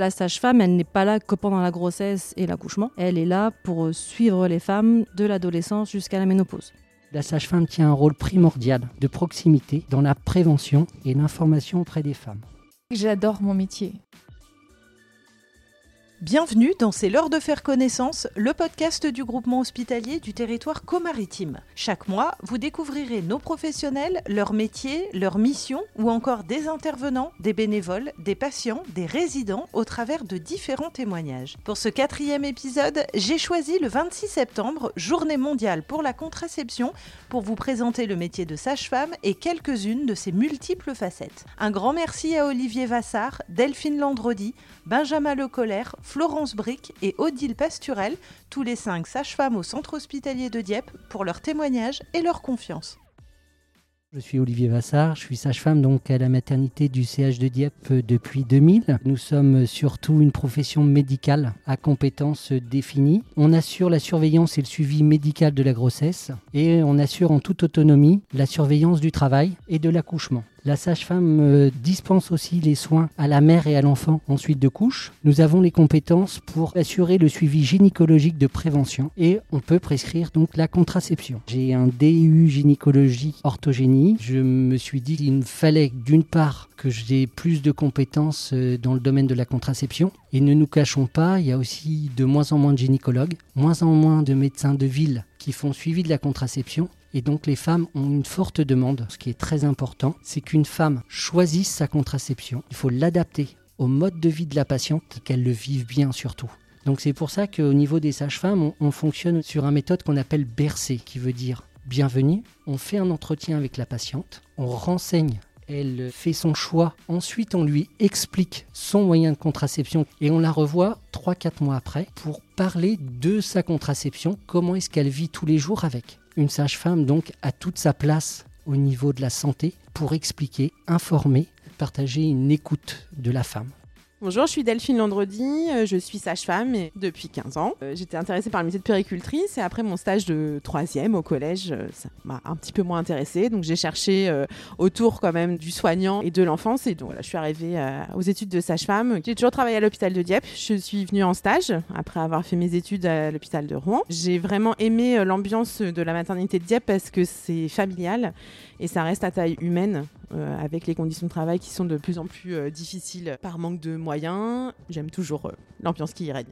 La sage-femme, elle n'est pas là que pendant la grossesse et l'accouchement. Elle est là pour suivre les femmes de l'adolescence jusqu'à la ménopause. La sage-femme tient un rôle primordial de proximité dans la prévention et l'information auprès des femmes. J'adore mon métier. Bienvenue dans C'est l'heure de faire connaissance, le podcast du groupement hospitalier du territoire comaritime. Chaque mois, vous découvrirez nos professionnels, leurs métiers, leurs missions ou encore des intervenants, des bénévoles, des patients, des résidents au travers de différents témoignages. Pour ce quatrième épisode, j'ai choisi le 26 septembre, journée mondiale pour la contraception, pour vous présenter le métier de sage-femme et quelques-unes de ses multiples facettes. Un grand merci à Olivier Vassard, Delphine Landrodi, Benjamin Lecolère, Florence Bric et Odile Pasturel, tous les cinq sages-femmes au centre hospitalier de Dieppe, pour leur témoignage et leur confiance. Je suis Olivier Vassard, je suis sage-femme donc à la maternité du CH de Dieppe depuis 2000. Nous sommes surtout une profession médicale à compétences définies. On assure la surveillance et le suivi médical de la grossesse et on assure en toute autonomie la surveillance du travail et de l'accouchement. La sage-femme euh, dispense aussi les soins à la mère et à l'enfant ensuite de couche. Nous avons les compétences pour assurer le suivi gynécologique de prévention et on peut prescrire donc la contraception. J'ai un DU gynécologie orthogénie. Je me suis dit qu'il me fallait d'une part que j'ai plus de compétences euh, dans le domaine de la contraception. Et ne nous cachons pas, il y a aussi de moins en moins de gynécologues, moins en moins de médecins de ville qui font suivi de la contraception et donc les femmes ont une forte demande. Ce qui est très important, c'est qu'une femme choisisse sa contraception. Il faut l'adapter au mode de vie de la patiente et qu'elle le vive bien surtout. Donc c'est pour ça qu'au niveau des sages-femmes, on, fonctionne sur une méthode qu'on appelle bercer, qui veut dire bienvenue. On fait un entretien avec la patiente, on renseigne elle fait son choix. Ensuite, on lui explique son moyen de contraception et on la revoit 3-4 mois après pour parler de sa contraception, comment est-ce qu'elle vit tous les jours avec. Une sage-femme donc a toute sa place au niveau de la santé pour expliquer, informer, partager une écoute de la femme. Bonjour, je suis Delphine Landredi, euh, je suis sage-femme depuis 15 ans. Euh, j'étais intéressée par le métier de péricultrice et après mon stage de troisième au collège, euh, ça m'a un petit peu moins intéressée. Donc j'ai cherché autour quand même du soignant et de l'enfance et donc voilà, je suis arrivée aux études de sage-femme. J'ai toujours travaillé à l'hôpital de Dieppe. Je suis venue en stage après avoir fait mes études à l'hôpital de Rouen. J'ai vraiment aimé l'ambiance de la maternité de Dieppe parce que c'est familial et ça reste à taille humaine avec les conditions de travail qui sont de plus en plus difficiles par manque de moyens J'aime toujours euh, l'ambiance qui y règne.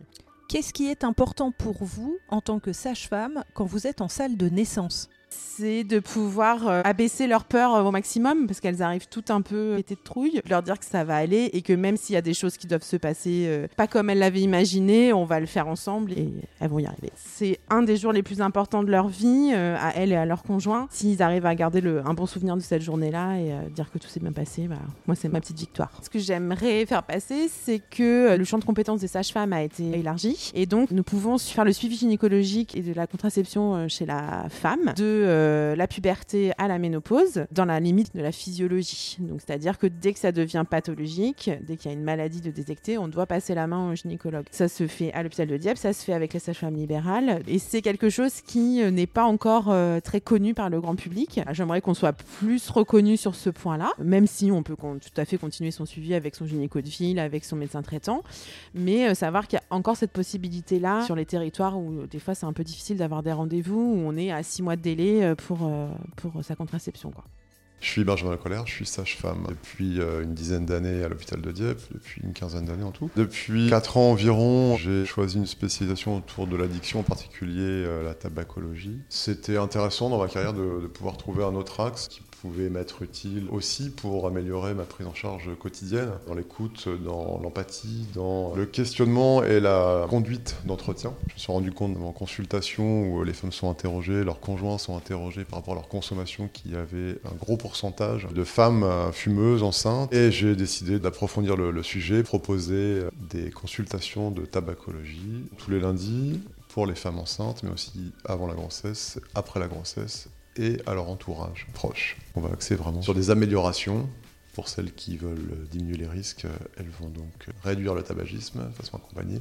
Qu'est-ce qui est important pour vous en tant que sage-femme quand vous êtes en salle de naissance? C'est de pouvoir euh, abaisser leur peur euh, au maximum parce qu'elles arrivent toutes un peu pétées de trouille. Leur dire que ça va aller et que même s'il y a des choses qui doivent se passer euh, pas comme elles l'avaient imaginé, on va le faire ensemble et elles vont y arriver. C'est un des jours les plus importants de leur vie à elles et à leur conjoint. S'ils arrivent à garder un bon souvenir de cette journée-là et dire que tout s'est bien passé, bah, moi c'est ma petite victoire. Ce que j'aimerais faire passer, c'est que le champ de compétences des sages-femmes a été élargi et donc nous pouvons faire le suivi gynécologique et de la contraception chez la femme euh, la puberté à la ménopause dans la limite de la physiologie. Donc, c'est-à-dire que dès que ça devient pathologique, dès qu'il y a une maladie de détecter, on doit passer la main au gynécologue. Ça se fait à l'hôpital de Dieppe, ça se fait avec la sage-femme libérale, et c'est quelque chose qui euh, n'est pas encore euh, très connu par le grand public. J'aimerais qu'on soit plus reconnu sur ce point-là, même si on peut tout à fait continuer son suivi avec son gynéco de ville, avec son médecin traitant, mais savoir qu'il y a encore cette possibilité-là sur les territoires où des fois c'est un peu difficile d'avoir des rendez-vous, où on est à six mois de délai euh, pour, euh, pour sa contraception. Quoi. Je suis Benjamin Colère, je suis sage-femme depuis euh, une dizaine d'années à l'hôpital de Dieppe, depuis une quinzaine d'années en tout. Depuis 4 ans environ, j'ai choisi une spécialisation autour de l'addiction, en particulier la tabacologie. C'était intéressant dans ma carrière de, pouvoir trouver un autre axe qui pouvait m'être utile aussi pour améliorer ma prise en charge quotidienne, dans l'écoute, dans l'empathie, dans le questionnement et la conduite d'entretien. Je me suis rendu compte en consultation où les femmes sont interrogées, leurs conjoints sont interrogés par rapport à leur consommation, qu'il y avait un gros pourcentage de femmes fumeuses, enceintes, et j'ai décidé d'approfondir le, le sujet, proposer des consultations de tabacologie tous les lundis pour les femmes enceintes, mais aussi avant la grossesse, après la grossesse et à leur entourage proche. On va axer vraiment sur des améliorations. Pour celles qui veulent diminuer les risques, elles vont donc réduire le tabagisme de façon accompagnée.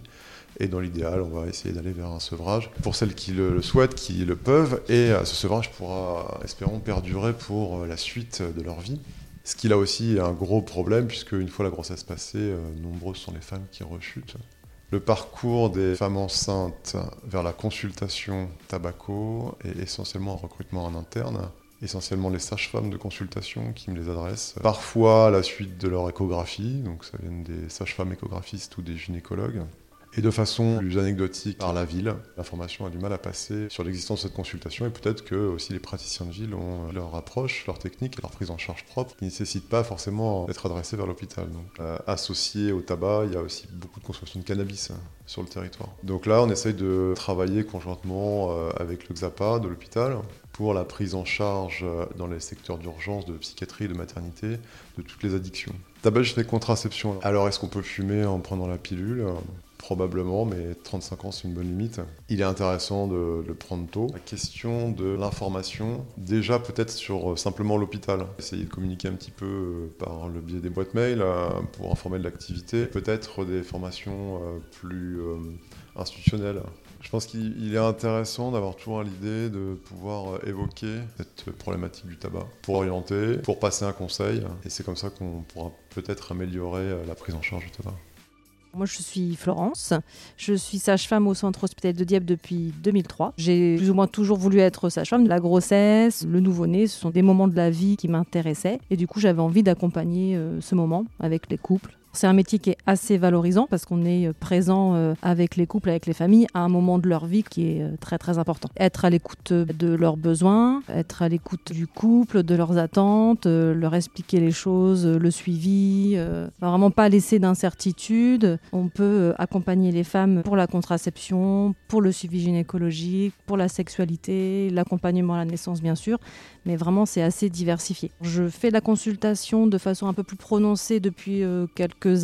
Et dans l'idéal, on va essayer d'aller vers un sevrage pour celles qui le, souhaitent, qui le peuvent. Et ce sevrage pourra, espérons, perdurer pour la suite de leur vie Ce qui là aussi est un gros problème, puisque une fois la grossesse passée, euh, nombreuses sont les femmes qui rechutent. Le parcours des femmes enceintes vers la consultation tabaco est essentiellement un recrutement en interne essentiellement les sages-femmes de consultation qui me les adressent. Parfois à la suite de leur échographie, donc ça vient des sages-femmes échographistes ou des gynécologues. Et de façon plus anecdotique par la ville, l'information a du mal à passer sur l'existence de cette consultation et peut-être que aussi les praticiens de ville ont leur approche, leur technique et leur prise en charge propre qui ne nécessitent pas forcément d'être adressés vers l'hôpital. Donc, euh, associé au tabac, il y a aussi beaucoup de consommation de cannabis hein, sur le territoire. Donc là, on essaye de travailler conjointement euh, avec le XAPA de l'hôpital pour la prise en charge euh, dans les secteurs d'urgence, de psychiatrie, de maternité, de toutes les addictions. Tabac des contraception. Alors, est-ce qu'on peut fumer en prenant la pilule? Probablement, mais 35 ans, c'est une bonne limite. Il est intéressant de le prendre tôt. La question de l'information, déjà peut-être sur euh, simplement l'hôpital. Essayer de communiquer un petit peu euh, par le biais des boîtes mail pour informer de l'activité. Peut-être des formations plus institutionnelles je pense qu'il est intéressant d'avoir toujours l'idée de pouvoir euh, évoquer cette problématique du tabac pour orienter, pour passer un conseil. Et c'est comme ça qu'on pourra peut-être améliorer euh, la prise en charge du tabac. Moi, je suis Florence. Je suis sage-femme au centre hospitalier de Dieppe depuis 2003. J'ai plus ou moins toujours voulu être sage-femme. La grossesse, le nouveau-né, ce sont des moments de la vie qui m'intéressaient. Et du coup, j'avais envie d'accompagner euh, ce moment avec les couples c'est un métier qui est assez valorisant parce qu'on est euh, présent euh, avec les couples, avec les familles à un moment de leur vie qui est euh, très très important. Être à l'écoute de leurs besoins, être à l'écoute du couple, de leurs attentes, leur expliquer les choses, le suivi, vraiment pas laisser d'incertitude. On peut accompagner les femmes pour la contraception, pour le suivi gynécologique, pour la sexualité, l'accompagnement à la naissance bien sûr, mais vraiment c'est assez diversifié. Je fais la consultation de façon un peu plus prononcée depuis euh,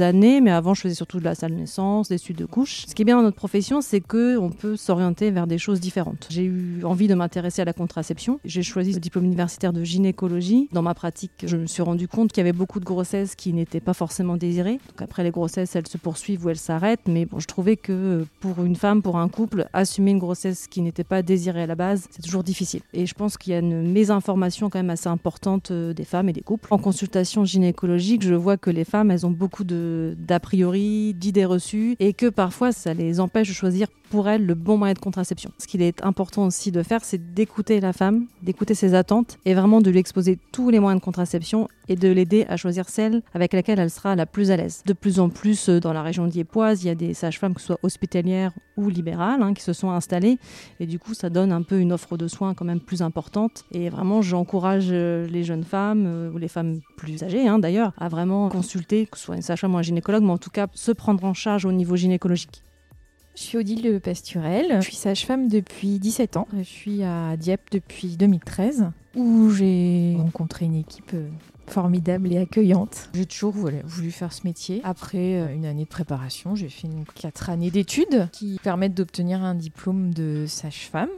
années, mais avant je faisais surtout de la salle naissance, des suites de couches. Ce qui est bien dans notre profession, c'est que on peut s'orienter vers des choses différentes. J'ai eu envie de m'intéresser à la contraception. J'ai choisi le diplôme universitaire de gynécologie. Dans ma pratique, je me suis rendu compte qu'il y avait beaucoup de grossesses qui n'étaient pas forcément désirées. Donc après les grossesses, elles se poursuivent ou elles s'arrêtent, mais bon, je trouvais que pour une femme, pour un couple, assumer une grossesse qui n'était pas désirée à la base, c'est toujours difficile. Et je pense qu'il y a une mésinformation quand même assez importante euh, des femmes et des couples. En consultation gynécologique, je vois que les femmes, elles ont beaucoup d'a priori, d'idées reçues, et que parfois ça les empêche de choisir pour elles le bon moyen de contraception. Ce qu'il est important aussi de faire, c'est d'écouter la femme, d'écouter ses attentes, et vraiment de lui exposer tous les moyens de contraception et de l'aider à choisir celle avec laquelle elle sera la plus à l'aise. De plus en plus, euh, dans la région d'Yépoise, il y a des sages-femmes, que ce soit hospitalières ou libérales, hein, qui se sont installées, et du coup, ça donne un peu une offre de soins quand même plus importante. Et vraiment, j'encourage euh, les jeunes femmes, euh, ou les femmes plus âgées hein, d'ailleurs, à vraiment consulter, que ce soit une sage-femme ou un gynécologue, mais en tout cas se prendre en charge au niveau gynécologique. Je suis Odile Pasturel, je suis sage-femme depuis 17 ans. Je suis à Dieppe depuis 2013, où j'ai rencontré une équipe euh, formidable et accueillante. J'ai toujours voulu faire ce métier. Après une année de préparation, j'ai fait quatre années d'études qui permettent d'obtenir un diplôme de sage-femme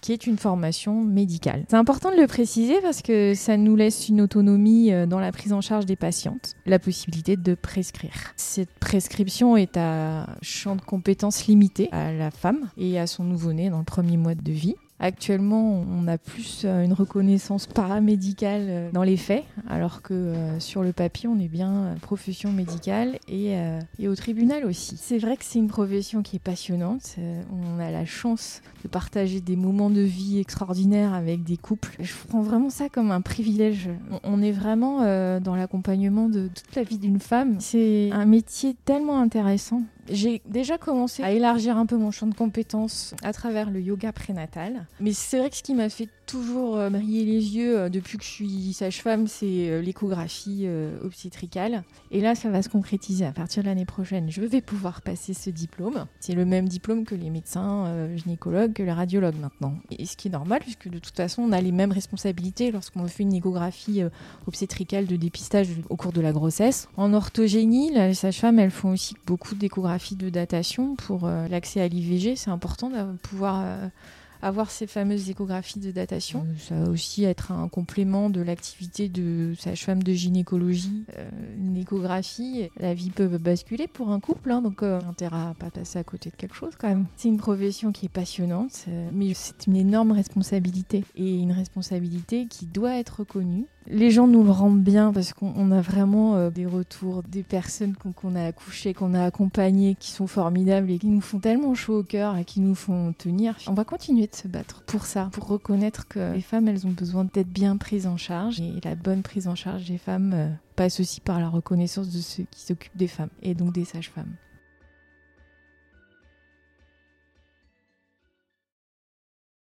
qui est une formation médicale. C'est important de le préciser parce que ça nous laisse une autonomie euh, dans la prise en charge des patientes, la possibilité de prescrire. Cette prescription est à champ de compétences limité à la femme et à son nouveau-né dans le premier mois de vie. Actuellement, on a plus euh, une reconnaissance paramédicale euh, dans les faits, alors que euh, sur le papier, on est bien profession médicale et, et au tribunal aussi. C'est vrai que c'est une profession qui est passionnante. On a la chance de partager des moments de vie extraordinaires avec des couples. Je prends vraiment ça comme un privilège. On est vraiment dans l'accompagnement de toute la vie d'une femme. C'est un métier tellement intéressant j'ai déjà commencé à élargir un peu mon champ de compétences à travers le yoga prénatal. Mais c'est vrai que ce qui m'a fait toujours euh, briller les yeux euh, depuis que je suis sage-femme, c'est euh, l'échographie obstétricale. Et là, ça va se concrétiser à partir de l'année prochaine. Je vais pouvoir passer ce diplôme. C'est le même diplôme que les médecins gynécologues, que les radiologues maintenant. Et ce qui est normal, puisque de toute façon, on a les mêmes responsabilités lorsqu'on fait une échographie obstétricale de dépistage au cours de la grossesse. En orthogénie, les sages-femmes, elles font aussi beaucoup d'échographie de datation pour l'accès à l'IVG. C'est important de pouvoir avoir ces fameuses échographies de datation. Euh, ça va aussi être un complément de l'activité de sage-femme de gynécologie. Euh, une échographie, la vie peut basculer pour un couple, hein, donc euh, intérêt à pas passer à côté de quelque chose quand même. C'est une profession qui est passionnante, mais c'est une énorme responsabilité et une responsabilité qui doit être reconnue Les gens nous le rendent bien parce qu'on a vraiment euh, des retours des personnes qu'on a accouchées, qu'on a accompagnées, qui sont formidables et qui nous font tellement chaud au cœur et qui nous font tenir. On va continuer de se battre pour ça, pour reconnaître que les femmes, elles ont besoin d'être bien prises en charge et la bonne prise en charge des femmes euh, passe aussi par la reconnaissance de ceux qui s'occupent des femmes et donc des sages-femmes.